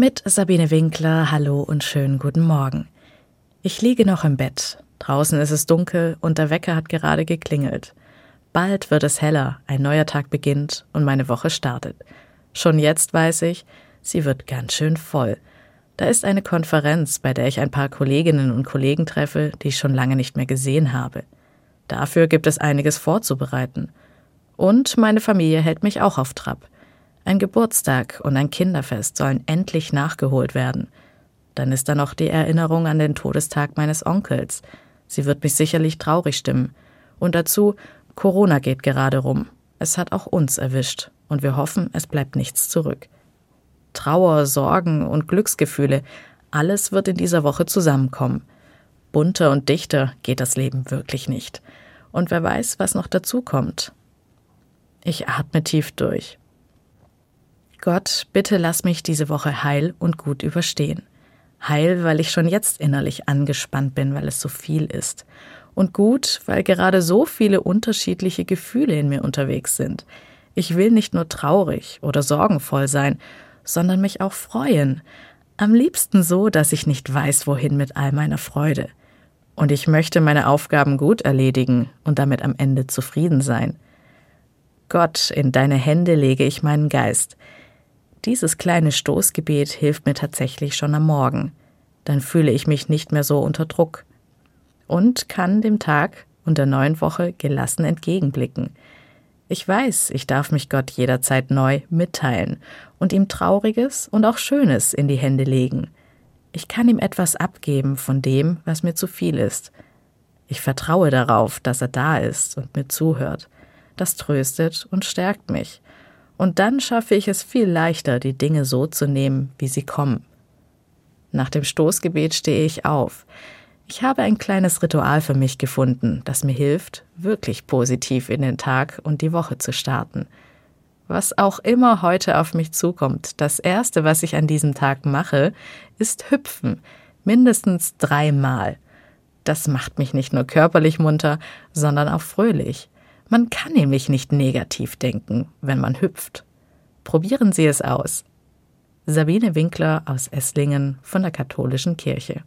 Mit Sabine Winkler, hallo und schönen guten Morgen. Ich liege noch im Bett. Draußen ist es dunkel und der Wecker hat gerade geklingelt. Bald wird es heller, ein neuer Tag beginnt und meine Woche startet. Schon jetzt weiß ich, sie wird ganz schön voll. Da ist eine Konferenz, bei der ich ein paar Kolleginnen und Kollegen treffe, die ich schon lange nicht mehr gesehen habe. Dafür gibt es einiges vorzubereiten. Und meine Familie hält mich auch auf Trab. Ein Geburtstag und ein Kinderfest sollen endlich nachgeholt werden. Dann ist da noch die Erinnerung an den Todestag meines Onkels. Sie wird mich sicherlich traurig stimmen. Und dazu, Corona geht gerade rum. Es hat auch uns erwischt. Und wir hoffen, es bleibt nichts zurück. Trauer, Sorgen und Glücksgefühle, alles wird in dieser Woche zusammenkommen. Bunter und dichter geht das Leben wirklich nicht. Und wer weiß, was noch dazu kommt. Ich atme tief durch. Gott, bitte lass mich diese Woche heil und gut überstehen. Heil, weil ich schon jetzt innerlich angespannt bin, weil es so viel ist. Und gut, weil gerade so viele unterschiedliche Gefühle in mir unterwegs sind. Ich will nicht nur traurig oder sorgenvoll sein, sondern mich auch freuen. Am liebsten so, dass ich nicht weiß, wohin mit all meiner Freude. Und ich möchte meine Aufgaben gut erledigen und damit am Ende zufrieden sein. Gott, in deine Hände lege ich meinen Geist. Dieses kleine Stoßgebet hilft mir tatsächlich schon am Morgen. Dann fühle ich mich nicht mehr so unter Druck und kann dem Tag und der neuen Woche gelassen entgegenblicken. Ich weiß, ich darf mich Gott jederzeit neu mitteilen und ihm Trauriges und auch Schönes in die Hände legen. Ich kann ihm etwas abgeben von dem, was mir zu viel ist. Ich vertraue darauf, dass er da ist und mir zuhört. Das tröstet und stärkt mich und dann schaffe ich es viel leichter, die Dinge so zu nehmen, wie sie kommen. Nach dem Stoßgebet stehe ich auf. Ich habe ein kleines Ritual für mich gefunden, das mir hilft, wirklich positiv in den Tag und die Woche zu starten. Was auch immer heute auf mich zukommt, das Erste, was ich an diesem Tag mache, ist hüpfen, mindestens dreimal. Das macht mich nicht nur körperlich munter, sondern auch fröhlich. Man kann nämlich nicht negativ denken, wenn man hüpft. Probieren Sie es aus. Sabine Winkler aus Esslingen von der Katholischen Kirche.